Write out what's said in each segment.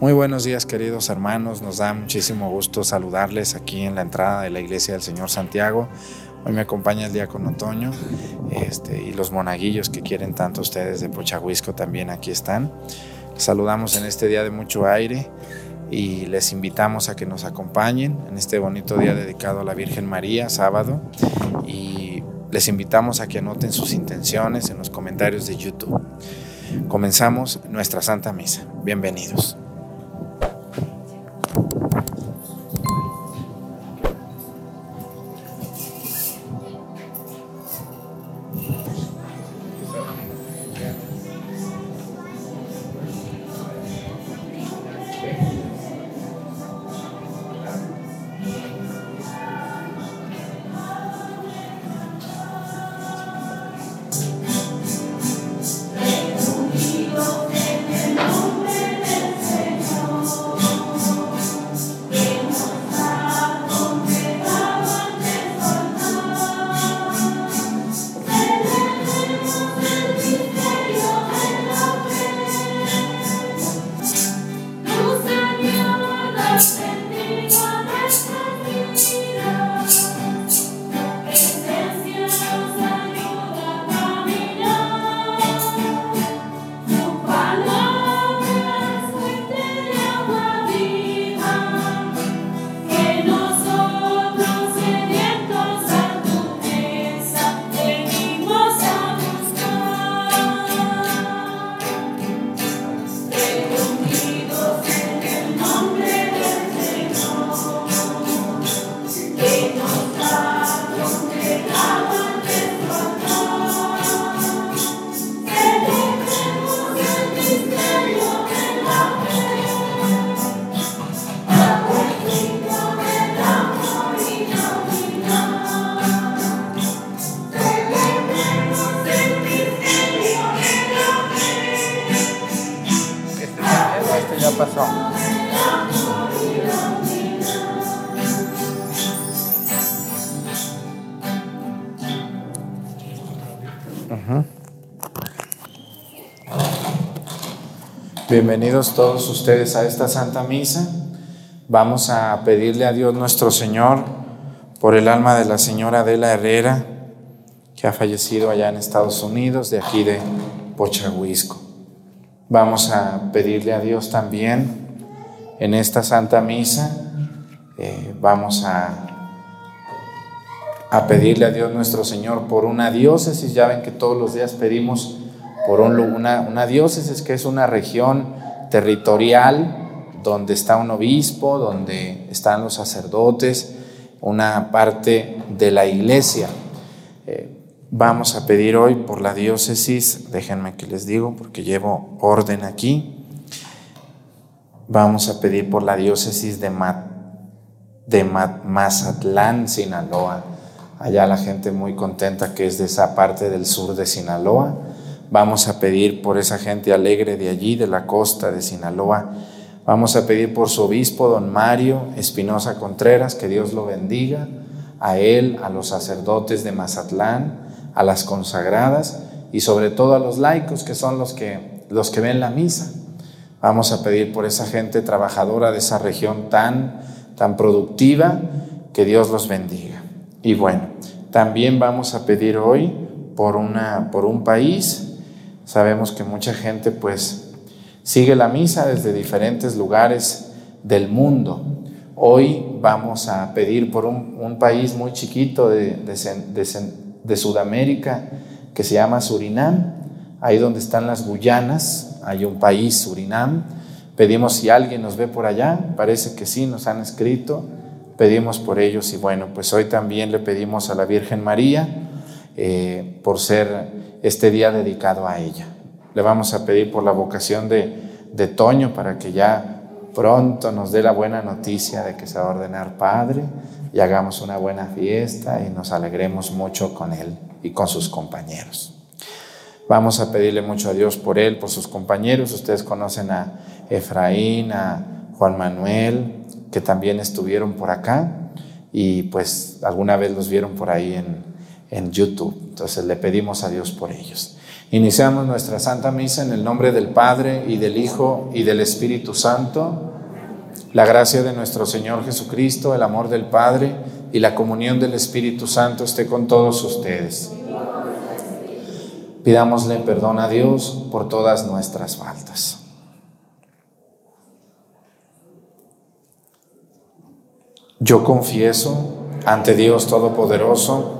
Muy buenos días queridos hermanos, nos da muchísimo gusto saludarles aquí en la entrada de la iglesia del Señor Santiago. Hoy me acompaña el diácono Otoño este, y los monaguillos que quieren tanto ustedes de Pochahuisco también aquí están. Les saludamos en este día de mucho aire y les invitamos a que nos acompañen en este bonito día dedicado a la Virgen María, sábado, y les invitamos a que anoten sus intenciones en los comentarios de YouTube. Comenzamos nuestra Santa Misa. Bienvenidos. Bienvenidos todos ustedes a esta Santa Misa. Vamos a pedirle a Dios nuestro Señor por el alma de la señora Adela Herrera, que ha fallecido allá en Estados Unidos, de aquí de Pochahuisco. Vamos a pedirle a Dios también en esta Santa Misa, eh, vamos a, a pedirle a Dios nuestro Señor por una diócesis. Ya ven que todos los días pedimos por una, una diócesis que es una región territorial donde está un obispo, donde están los sacerdotes, una parte de la iglesia. Eh, vamos a pedir hoy por la diócesis, déjenme que les digo porque llevo orden aquí. Vamos a pedir por la diócesis de, de Mazatlán, Sinaloa. Allá la gente muy contenta que es de esa parte del sur de Sinaloa. Vamos a pedir por esa gente alegre de allí, de la costa de Sinaloa. Vamos a pedir por su obispo, don Mario Espinosa Contreras, que Dios lo bendiga, a él, a los sacerdotes de Mazatlán, a las consagradas y sobre todo a los laicos, que son los que, los que ven la misa. Vamos a pedir por esa gente trabajadora de esa región tan, tan productiva, que Dios los bendiga. Y bueno, también vamos a pedir hoy por, una, por un país Sabemos que mucha gente pues sigue la misa desde diferentes lugares del mundo. Hoy vamos a pedir por un, país muy chiquito de, de, Sudamérica que se llama Surinam, ahí donde están las Guyanas, hay un país, Surinam. Pedimos si alguien nos ve por allá, parece que sí, nos han escrito, pedimos por ellos y bueno, pues hoy también le pedimos a la Virgen María eh, por ser este día dedicado a ella. Le vamos a pedir por la vocación de, de Toño para que ya pronto nos dé la buena noticia de que se va a ordenar padre y hagamos una buena fiesta y nos alegremos mucho con él y con sus compañeros. Vamos a pedirle mucho a Dios por él, por sus compañeros. Ustedes conocen a Efraín, a Juan Manuel, que también estuvieron por acá y pues alguna vez los vieron por ahí en, en YouTube. Entonces le pedimos a Dios por ellos. Iniciamos nuestra Santa Misa en el nombre del Padre y del Hijo y del Espíritu Santo. La gracia de nuestro Señor Jesucristo, el amor del Padre y la comunión del Espíritu Santo esté con todos ustedes. Pidámosle perdón a Dios por todas nuestras faltas. Yo confieso ante Dios Todopoderoso,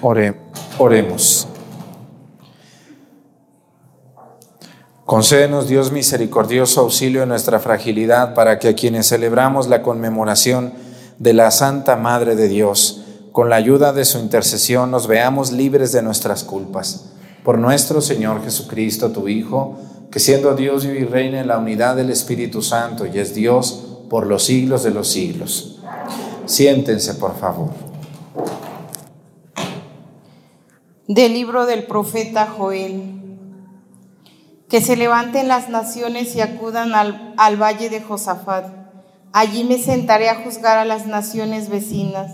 Oremos. Concédenos, Dios misericordioso, auxilio en nuestra fragilidad para que a quienes celebramos la conmemoración de la Santa Madre de Dios, con la ayuda de su intercesión, nos veamos libres de nuestras culpas. Por nuestro Señor Jesucristo, tu Hijo, que siendo Dios y reina en la unidad del Espíritu Santo y es Dios por los siglos de los siglos. Siéntense, por favor. Del libro del profeta Joel. Que se levanten las naciones y acudan al, al, valle de Josafat. Allí me sentaré a juzgar a las naciones vecinas.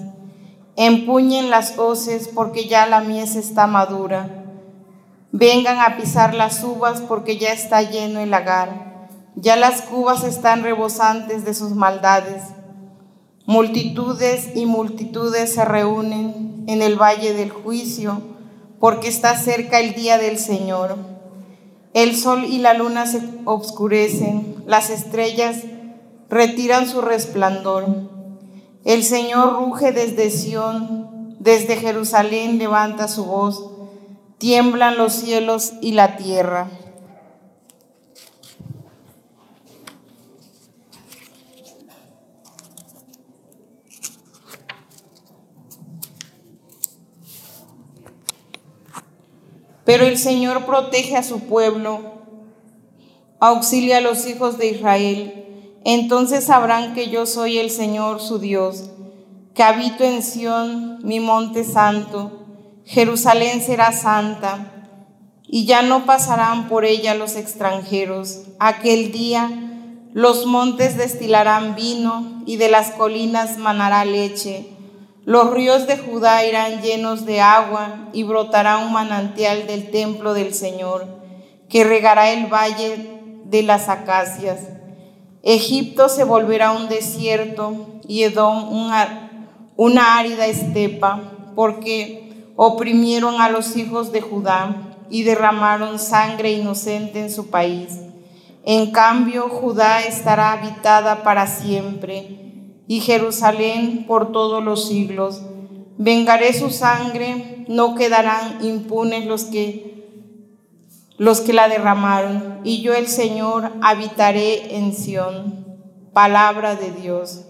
Empuñen las hoces porque ya la mies está madura. Vengan a pisar las uvas porque ya está lleno el lagar. Ya las cubas están rebosantes de sus maldades. Multitudes y multitudes se reúnen en el valle del juicio porque está cerca el día del Señor. El sol y la luna se obscurecen, las estrellas retiran su resplandor. El Señor ruge desde Sión, desde Jerusalén levanta su voz, tiemblan los cielos y la tierra. Pero el Señor protege a su pueblo, auxilia a los hijos de Israel. Entonces sabrán que yo soy el Señor su Dios, que habito en Sión, mi monte santo. Jerusalén será santa, y ya no pasarán por ella los extranjeros. Aquel día los montes destilarán vino, y de las colinas manará leche los ríos de Judá irán llenos de agua y brotará un manantial del templo del Señor, que regará el valle de las acacias. Egipto se volverá un desierto y Edom una, una árida estepa, porque oprimieron a los hijos de Judá y derramaron sangre inocente en su país. En cambio, Judá estará habitada para siempre y Jerusalén por todos los siglos. Vengaré su sangre, no quedarán impunes los que los que la derramaron, y yo el Señor habitaré en Sión. Palabra de Dios.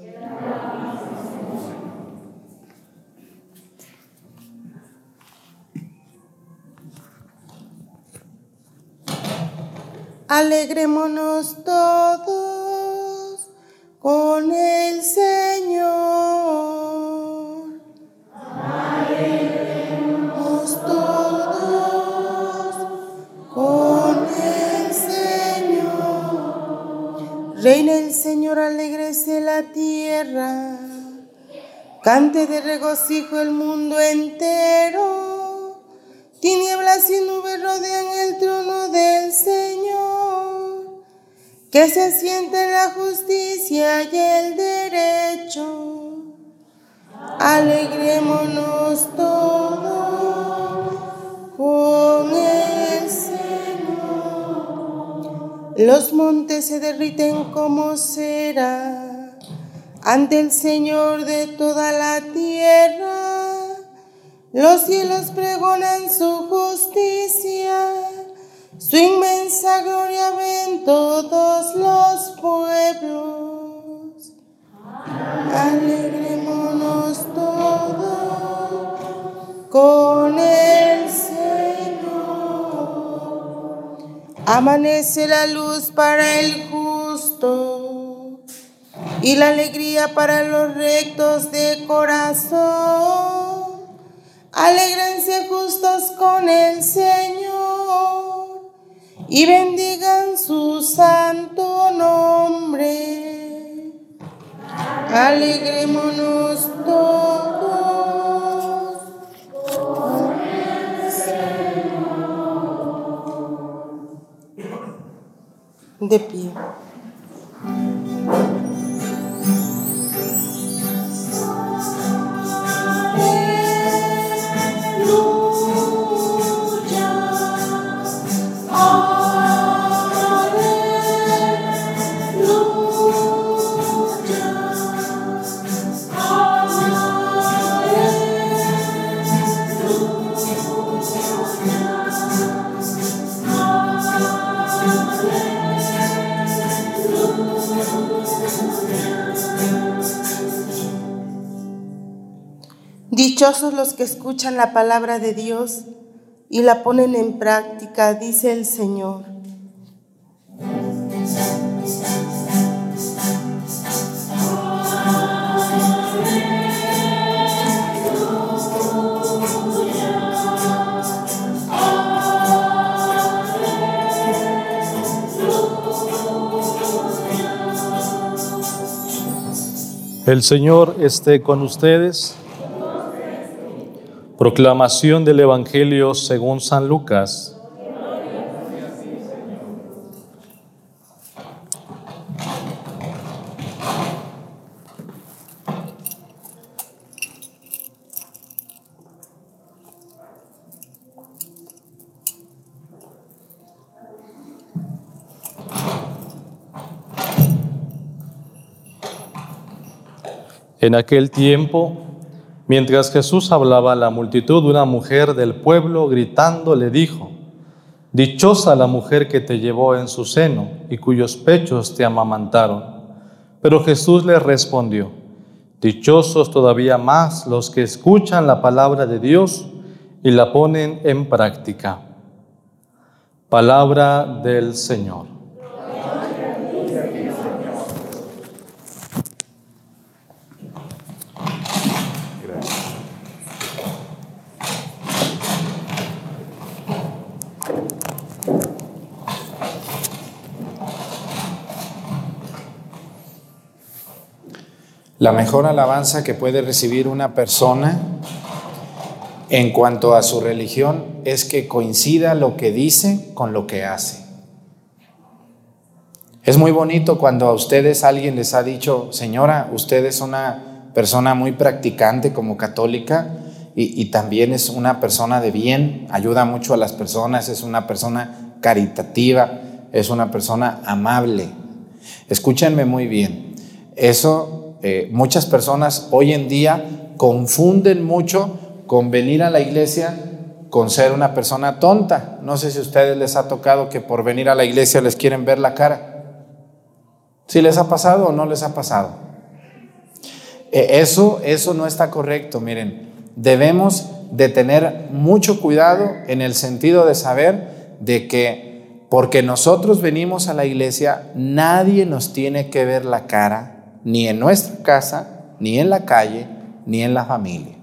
Alegrémonos todos con el Señor. Alegremos todos con el Señor. Reina el Señor, alegrese la tierra. Cante de regocijo el mundo entero. Tinieblas y nubes rodean el trono del Señor, que se siente en la justicia y el derecho. Alegrémonos todos con el Señor. Los montes se derriten como cera ante el Señor de toda la tierra. Los cielos pregonan su justicia, su inmensa gloria ven todos los pueblos. Alegrémonos todos con el Señor. Amanece la luz para el justo y la alegría para los rectos de corazón. Alégrense justos con el Señor y bendigan su santo nombre. Alegrémonos todos con el Señor. De pie. Los que escuchan la palabra de Dios y la ponen en práctica, dice el Señor. El Señor esté con ustedes. Proclamación del Evangelio según San Lucas. En aquel tiempo, mientras Jesús hablaba a la multitud, una mujer del pueblo gritando le dijo, Dichosa la mujer que te llevó en su seno y cuyos pechos te amamantaron. Pero Jesús le respondió, Dichosos todavía más los que escuchan la palabra de Dios y la ponen en práctica. Palabra del Señor. La mejor alabanza que puede recibir una persona en cuanto a su religión es que coincida lo que dice con lo que hace. Es muy bonito cuando a ustedes alguien les ha dicho, señora, usted es una persona muy practicante como católica y, y, también es una persona de bien, ayuda mucho a las personas, es una persona caritativa, es una persona amable. Escúchenme muy bien, eso eh, muchas personas hoy en día confunden mucho con venir a la iglesia con ser una persona tonta. No sé si a ustedes les ha tocado que por venir a la iglesia les quieren ver la cara. ¿Si les ha pasado o no les ha pasado? E, eso, eso no está correcto, miren. Debemos de tener mucho cuidado en el sentido de saber de que porque nosotros venimos a la iglesia, nadie nos tiene que ver la cara, ni en nuestra casa, ni en la calle, ni en la familia.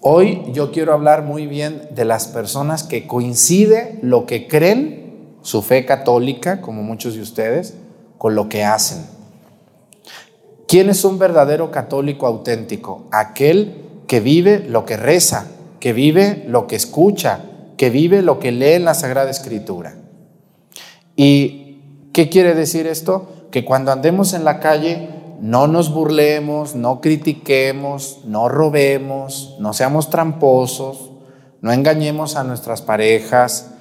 Hoy yo quiero hablar muy bien de las personas que coincide lo que creen, su fe católica, como muchos de ustedes, con lo que hacen. ¿Quién es un verdadero católico auténtico? Aquel que vive lo que reza, que vive lo que escucha, que vive lo que lee en la Sagrada Escritura. ¿Y qué quiere decir esto? Que cuando andemos en la calle no nos burlemos, no critiquemos, no robemos, no seamos tramposos, no engañemos a nuestras parejas,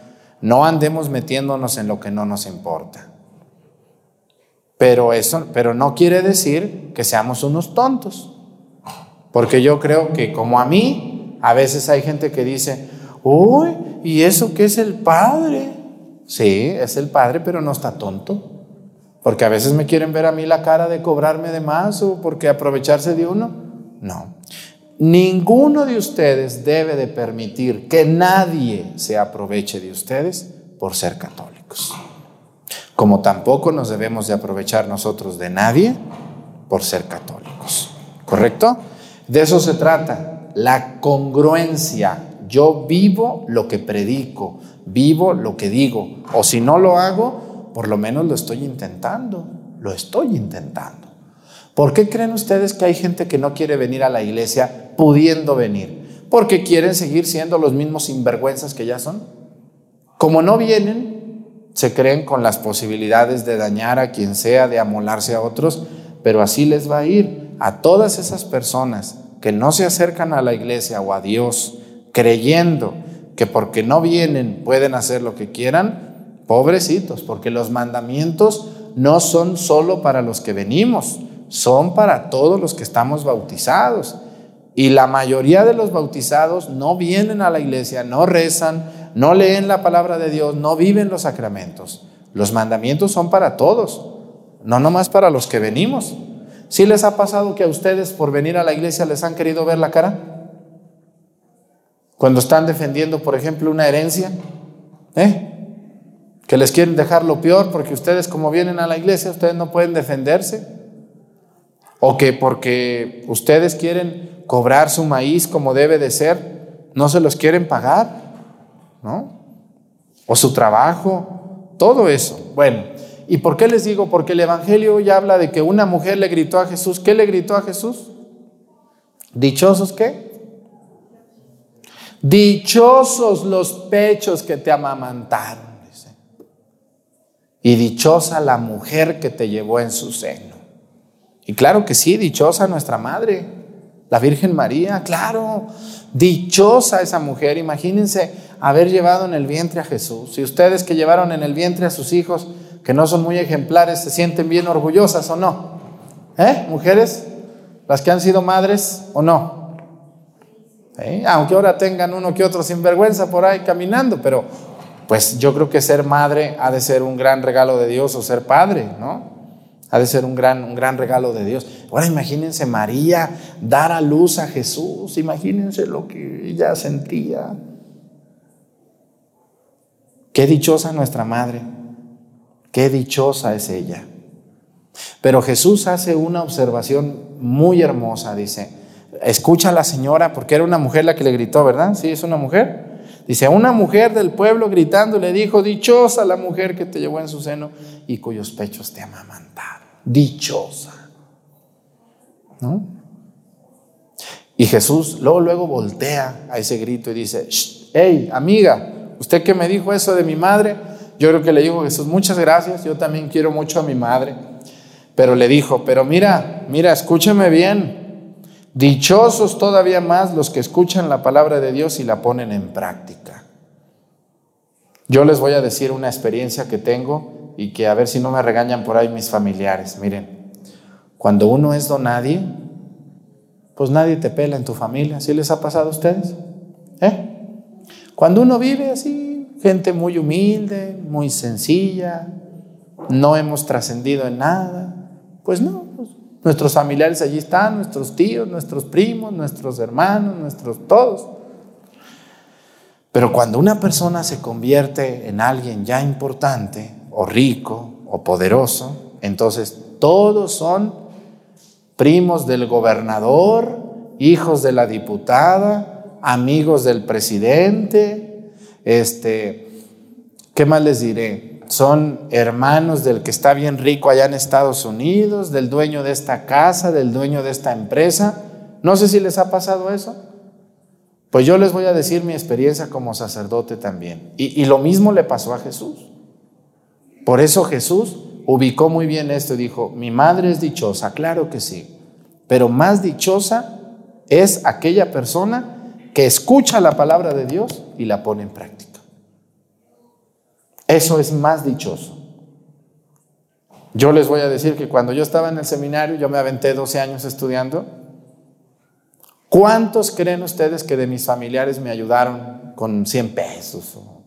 no andemos metiéndonos en lo que no nos importa. Pero eso, pero no quiere decir que seamos unos tontos. Porque yo creo que como a mí, a veces hay gente que dice, uy, ¿y eso qué es el padre? Sí, es el padre, pero no está tonto. Porque a veces me quieren ver a mí la cara de cobrarme de más o porque aprovecharse de uno. No. Ninguno de ustedes debe de permitir que nadie se aproveche de ustedes por ser católicos. Como tampoco nos debemos de aprovechar nosotros de nadie por ser católicos. ¿Correcto? De eso se trata. La congruencia. Yo vivo lo que predico, vivo lo que digo. O si no lo hago, por lo menos lo estoy intentando, lo estoy intentando. ¿Por qué creen ustedes que hay gente que no quiere venir a la iglesia pudiendo venir? Porque quieren seguir siendo los mismos sinvergüenzas que ya son. Como no vienen, se creen con las posibilidades de dañar a quien sea, de amolarse a otros, pero así les va a ir a todas esas personas que no se acercan a la iglesia o a Dios creyendo que porque no vienen pueden hacer lo que quieran, Pobrecitos, porque los mandamientos no son solo para los que venimos, son para todos los que estamos bautizados. Y la mayoría de los bautizados no vienen a la iglesia, no rezan, no leen la palabra de Dios, no viven los sacramentos. Los mandamientos son para todos, no nomás para los que venimos. ¿Sí les ha pasado que a ustedes por venir a la iglesia les han querido ver la cara? Cuando están defendiendo, por ejemplo, una herencia, ¿eh? Que les quieren dejar lo peor porque ustedes como vienen a la iglesia, ustedes no pueden defenderse. O que porque ustedes quieren cobrar su maíz como debe de ser, no se los quieren pagar, ¿no? O su trabajo, todo eso. Bueno, ¿y por qué les digo? Porque el Evangelio ya habla de que una mujer le gritó a Jesús. ¿Qué le gritó a Jesús? ¿Dichosos qué? Dichosos los pechos que te amamantaron y dichosa la mujer que te llevó en su seno. Y claro que sí, dichosa nuestra madre, la Virgen María, claro, dichosa esa mujer. Imagínense haber llevado en el vientre a Jesús. Si ustedes que llevaron en el vientre a sus hijos, que no son muy ejemplares, se sienten bien orgullosas o no. ¿Eh? Mujeres, las que han sido madres o no. ¿Eh? Aunque ahora tengan uno que otro sinvergüenza por ahí caminando, pero pues yo creo que ser madre ha de ser un gran regalo de Dios o ser padre, ¿no? Ha de ser un gran, un gran regalo de Dios. Ahora imagínense María dar a luz a Jesús, imagínense lo que ella sentía. Qué dichosa nuestra madre, qué dichosa es ella. Pero Jesús hace una observación muy hermosa, dice, escucha a la señora, porque era una mujer la que le gritó, ¿verdad? Sí, es una mujer. Dice, una mujer del pueblo gritando le dijo, dichosa la mujer que te llevó en su seno y cuyos pechos te amamantaron. Dichosa. ¿No? Y Jesús luego, luego voltea a ese grito y dice, hey, amiga, usted que me dijo eso de mi madre, yo creo que le dijo Jesús, muchas gracias, yo también quiero mucho a mi madre. Pero le dijo, pero mira, mira, escúcheme bien, Dichosos todavía más los que escuchan la palabra de Dios y la ponen en práctica. Yo les voy a decir una experiencia que tengo y que a ver si no me regañan por ahí mis familiares. Miren, cuando uno es don nadie, pues nadie te pela en tu familia. ¿Sí les ha pasado a ustedes? ¿Eh? Cuando uno vive así, gente muy humilde, muy sencilla, no hemos trascendido en nada, pues no, nuestros familiares allí están, nuestros tíos, nuestros primos, nuestros hermanos, nuestros todos. Pero cuando una persona se convierte en alguien ya importante, o rico, o poderoso, entonces todos son primos del gobernador, hijos de la diputada, amigos del presidente, este, ¿qué más les diré? Son hermanos del que está bien rico allá en Estados Unidos, del dueño de esta casa, del dueño de esta empresa. No sé si les ha pasado eso. Pues yo les voy a decir mi experiencia como sacerdote también. Y, lo mismo le pasó a Jesús. Por eso Jesús ubicó muy bien esto y dijo, mi madre es dichosa, claro que sí, pero más dichosa es aquella persona que escucha la palabra de Dios y la pone en práctica. Eso es más dichoso. Yo les voy a decir que cuando yo estaba en el seminario, yo me aventé 12 años estudiando, ¿Cuántos creen ustedes que de mis familiares me ayudaron con 100 pesos o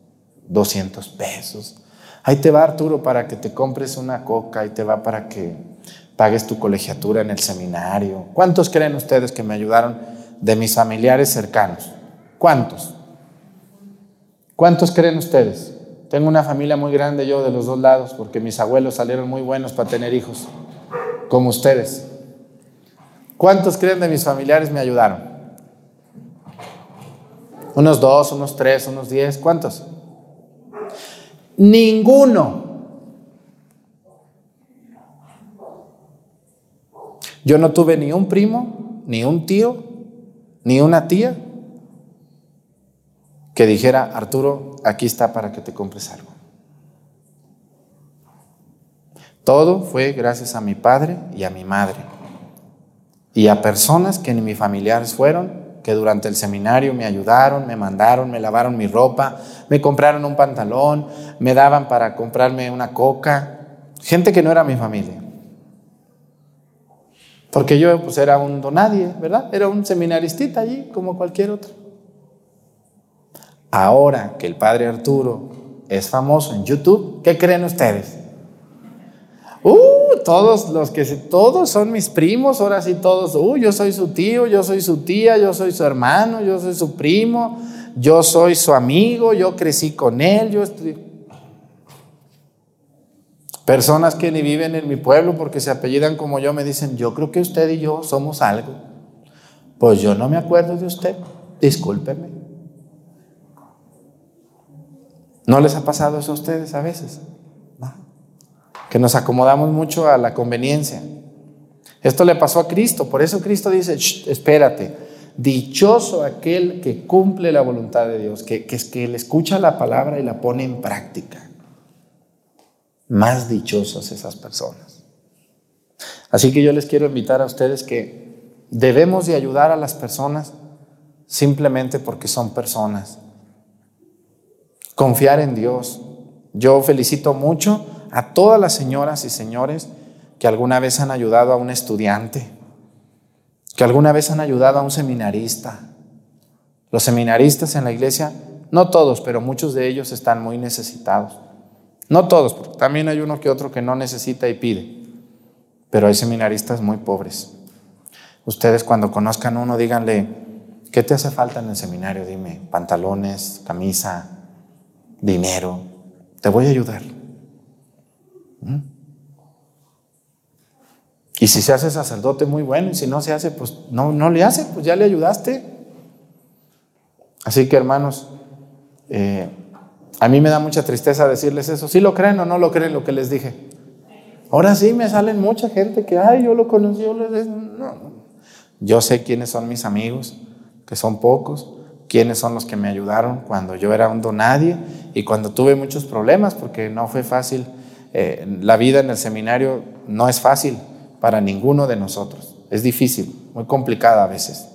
200 pesos? Ahí te va Arturo para que te compres una coca, ahí te va para que pagues tu colegiatura en el seminario. ¿Cuántos creen ustedes que me ayudaron de mis familiares cercanos? ¿Cuántos? ¿Cuántos creen ustedes? Tengo una familia muy grande yo de los dos lados porque mis abuelos salieron muy buenos para tener hijos, como ustedes. ¿Cuántos creen de mis familiares me ayudaron? Unos dos, unos tres, unos diez. ¿Cuántos? Ninguno. Yo no tuve ni un primo, ni un tío, ni una tía que dijera, Arturo, aquí está para que te compres algo. Todo fue gracias a mi padre y a mi madre y a personas que ni mis familiares fueron, que durante el seminario me ayudaron, me mandaron, me lavaron mi ropa, me compraron un pantalón, me daban para comprarme una coca, gente que no era mi familia. Porque yo pues era un donadie, ¿verdad? Era un seminaristita allí, como cualquier otro. Ahora que el padre Arturo es famoso en YouTube, ¿qué creen ustedes? Uh, todos los que todos son mis primos, ahora sí todos, uh, yo soy su tío, yo soy su tía, yo soy su hermano, yo soy su primo, yo soy su amigo, yo crecí con él, yo estoy... Personas que ni viven en mi pueblo porque se apellidan como yo me dicen, yo creo que usted y yo somos algo. Pues yo no me acuerdo de usted, discúlpeme. ¿No les ha pasado eso a ustedes a veces? que nos acomodamos mucho a la conveniencia. Esto le pasó a Cristo, por eso Cristo dice, espérate, dichoso aquel que cumple la voluntad de Dios, que, que, que le escucha la palabra y la pone en práctica. Más dichosos esas personas. Así que yo les quiero invitar a ustedes que debemos de ayudar a las personas simplemente porque son personas. Confiar en Dios. Yo felicito mucho a todas las señoras y señores que alguna vez han ayudado a un estudiante, que alguna vez han ayudado a un seminarista. Los seminaristas en la iglesia, no todos, pero muchos de ellos están muy necesitados. No todos, porque también hay uno que otro que no necesita y pide, pero hay seminaristas muy pobres. Ustedes cuando conozcan uno, díganle, ¿qué te hace falta en el seminario? Dime, pantalones, camisa, dinero, te voy a ayudar. Y si se hace sacerdote, muy bueno. Y si no se hace, pues no, no le hace, pues ya le ayudaste. Así que hermanos, eh, a mí me da mucha tristeza decirles eso. ¿Sí lo creen o no lo creen lo que les dije? Ahora sí me salen mucha gente que, ay, yo lo conocí, yo No. Yo sé quiénes son mis amigos, que son pocos, quiénes son los que me ayudaron cuando yo era un donadie y cuando tuve muchos problemas, porque no fue fácil eh, la vida en el seminario no es fácil para ninguno de nosotros. Es difícil, muy complicada a veces.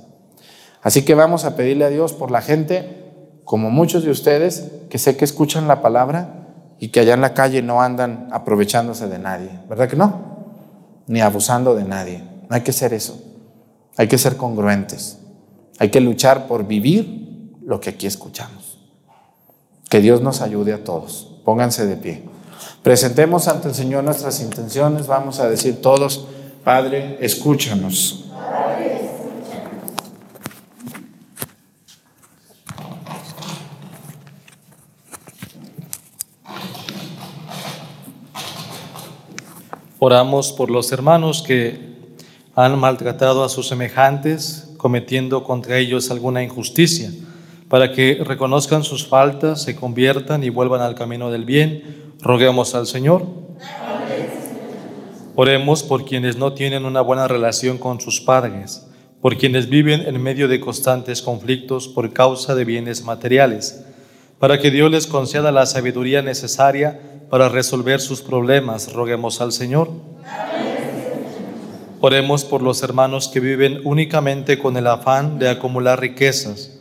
Así que vamos a pedirle a Dios por la gente, como muchos de ustedes, que sé que escuchan la palabra y que allá en la calle no andan aprovechándose de nadie. ¿Verdad que no? Ni abusando de nadie. No hay que ser eso. Hay que ser congruentes. Hay que luchar por vivir lo que aquí escuchamos. Que Dios nos ayude a todos. Pónganse de pie. Presentemos ante el Señor nuestras intenciones. Vamos a decir todos, Padre, escúchanos. Oramos por los hermanos que han maltratado a sus semejantes, cometiendo contra ellos alguna injusticia, para que reconozcan sus faltas, se conviertan y vuelvan al camino del bien. Roguemos al Señor. Oremos por quienes no tienen una buena relación con sus padres, por quienes viven en medio de constantes conflictos por causa de bienes materiales, para que Dios les conceda la sabiduría necesaria para resolver sus problemas. Roguemos al Señor. Oremos por los hermanos que viven únicamente con el afán de acumular riquezas,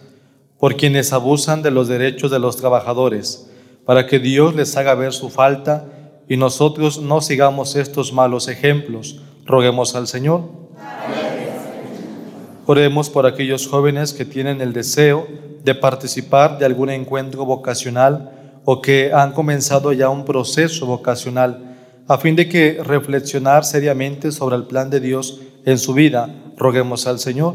por quienes abusan de los derechos de los trabajadores, para que Dios les haga ver su falta y nosotros no sigamos estos malos ejemplos. Roguemos al Señor. Oremos por aquellos jóvenes que tienen el deseo de participar de algún encuentro vocacional o que han comenzado ya un proceso vocacional a fin de que reflexionar seriamente sobre el plan de Dios en su vida. Roguemos al Señor.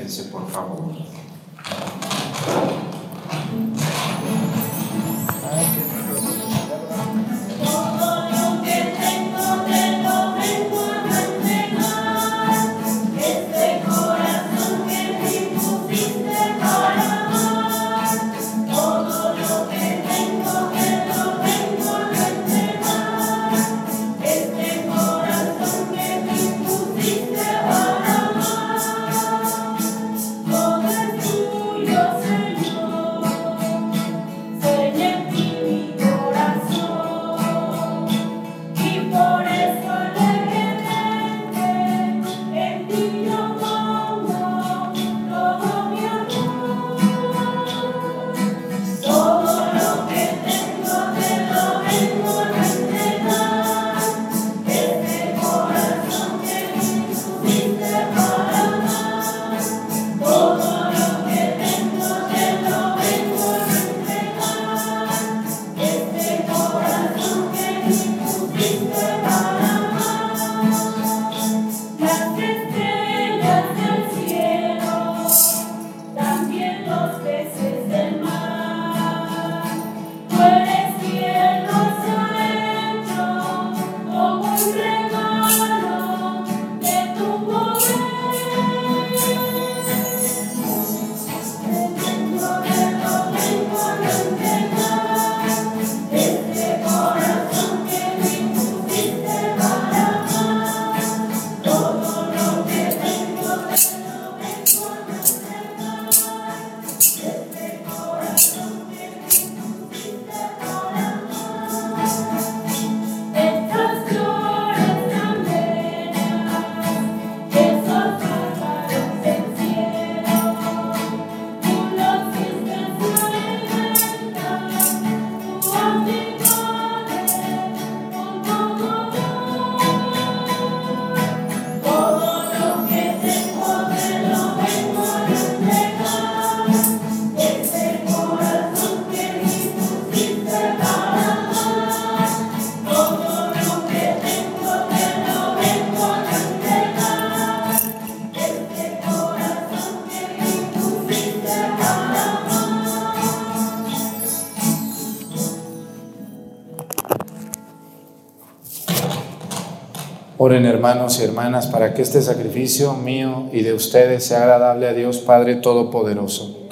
Oren hermanos y hermanas para que este sacrificio mío y de ustedes sea agradable a Dios Padre Todopoderoso.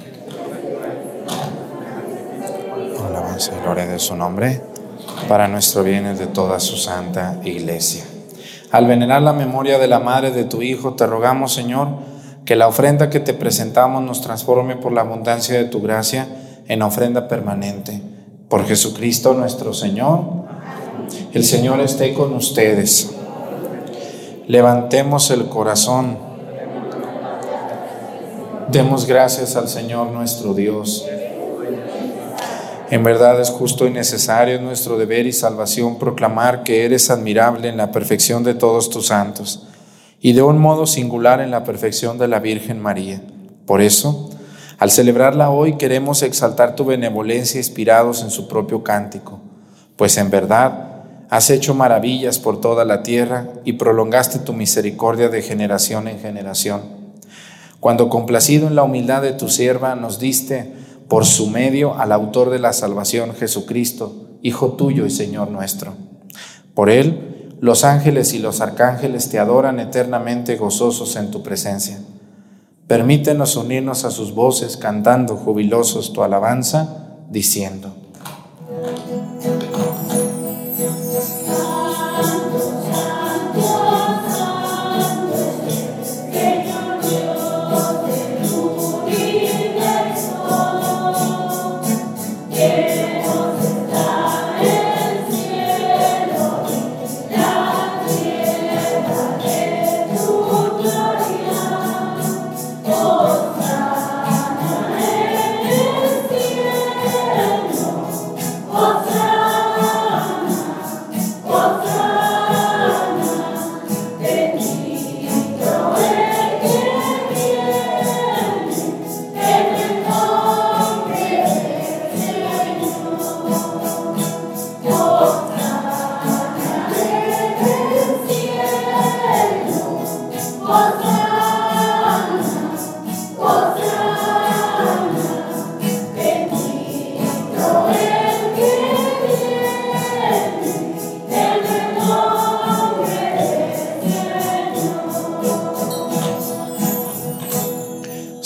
Alabanza y gloria de su nombre para nuestro bien y de toda su santa iglesia. Al venerar la memoria de la madre de tu Hijo, te rogamos, Señor, que la ofrenda que te presentamos nos transforme por la abundancia de tu gracia en ofrenda permanente. Por Jesucristo nuestro Señor. El Señor esté con ustedes. Levantemos el corazón. Demos gracias al Señor nuestro Dios. En verdad es justo y necesario nuestro deber y salvación proclamar que eres admirable en la perfección de todos tus santos y de un modo singular en la perfección de la Virgen María. Por eso, al celebrarla hoy queremos exaltar tu benevolencia inspirados en su propio cántico, pues en verdad has hecho maravillas por toda la tierra y prolongaste tu misericordia de generación en generación. Cuando complacido en la humildad de tu sierva nos diste por su medio al autor de la salvación, Jesucristo, Hijo tuyo y Señor nuestro. Por él, los ángeles y los arcángeles te adoran eternamente gozosos en tu presencia. Permítenos unirnos a sus voces cantando jubilosos tu alabanza, diciendo.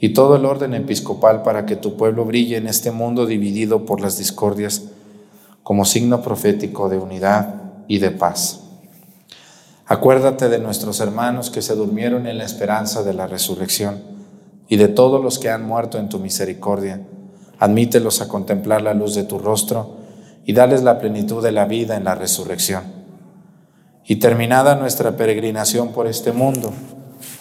y todo el orden episcopal para que tu pueblo brille en este mundo dividido por las discordias como signo profético de unidad y de paz. Acuérdate de nuestros hermanos que se durmieron en la esperanza de la resurrección y de todos los que han muerto en tu misericordia. Admítelos a contemplar la luz de tu rostro y dales la plenitud de la vida en la resurrección. Y terminada nuestra peregrinación por este mundo,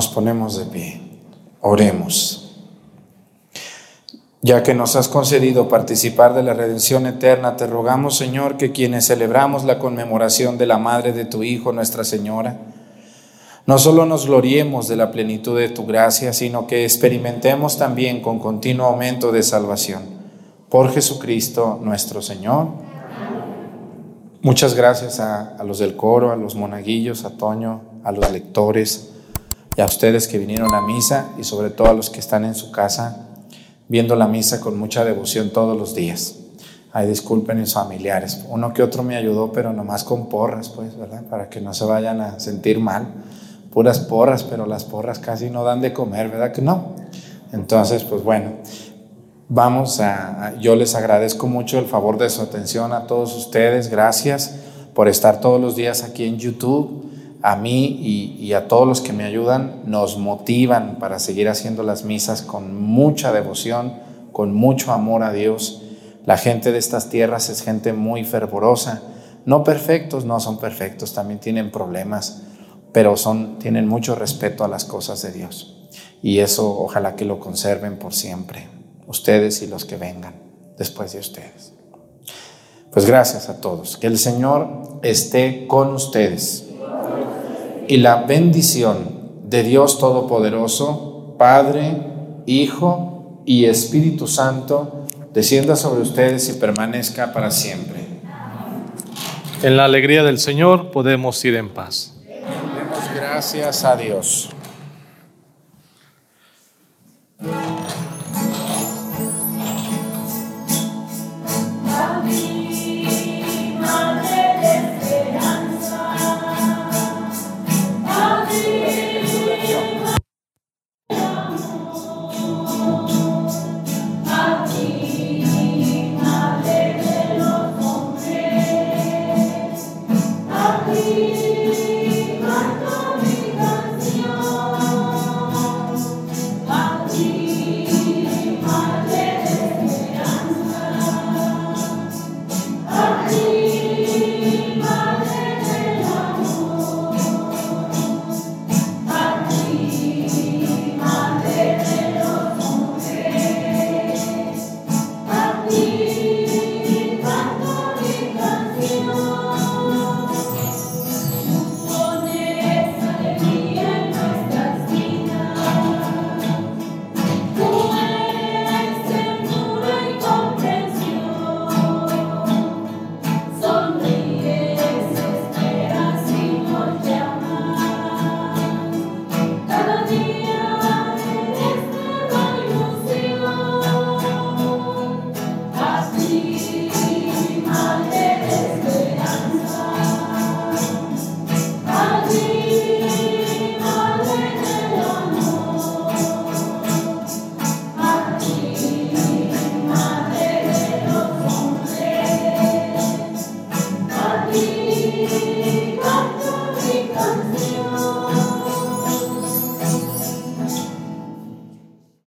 Nos ponemos de pie. Oremos. Ya que nos has concedido participar de la redención eterna, te rogamos, Señor, que quienes celebramos la conmemoración de la Madre de tu Hijo, Nuestra Señora, no solo nos gloriemos de la plenitud de tu gracia, sino que experimentemos también con continuo aumento de salvación. Por Jesucristo nuestro Señor. Muchas gracias a, a, los del coro, a los monaguillos, a Toño, a los lectores a ustedes que vinieron a misa y sobre todo a los que están en su casa viendo la misa con mucha devoción todos los días. Ay, disculpen mis familiares. Uno que otro me ayudó, pero nomás con porras, pues, ¿verdad? Para que no se vayan a sentir mal. Puras porras, pero las porras casi no dan de comer, ¿verdad que no? Entonces, pues bueno, vamos a, yo les agradezco mucho el favor de su atención a todos ustedes. Gracias por estar todos los días aquí en YouTube a mí y, a todos los que me ayudan nos motivan para seguir haciendo las misas con mucha devoción, con mucho amor a Dios. La gente de estas tierras es gente muy fervorosa, no perfectos, no son perfectos, también tienen problemas, pero son, tienen mucho respeto a las cosas de Dios. Y eso ojalá que lo conserven por siempre, ustedes y los que vengan después de ustedes. Pues gracias a todos. Que el Señor esté con ustedes y la bendición de Dios Todopoderoso, Padre, Hijo y Espíritu Santo, descienda sobre ustedes y permanezca para siempre. En la alegría del Señor podemos ir en paz. Demos gracias a Dios.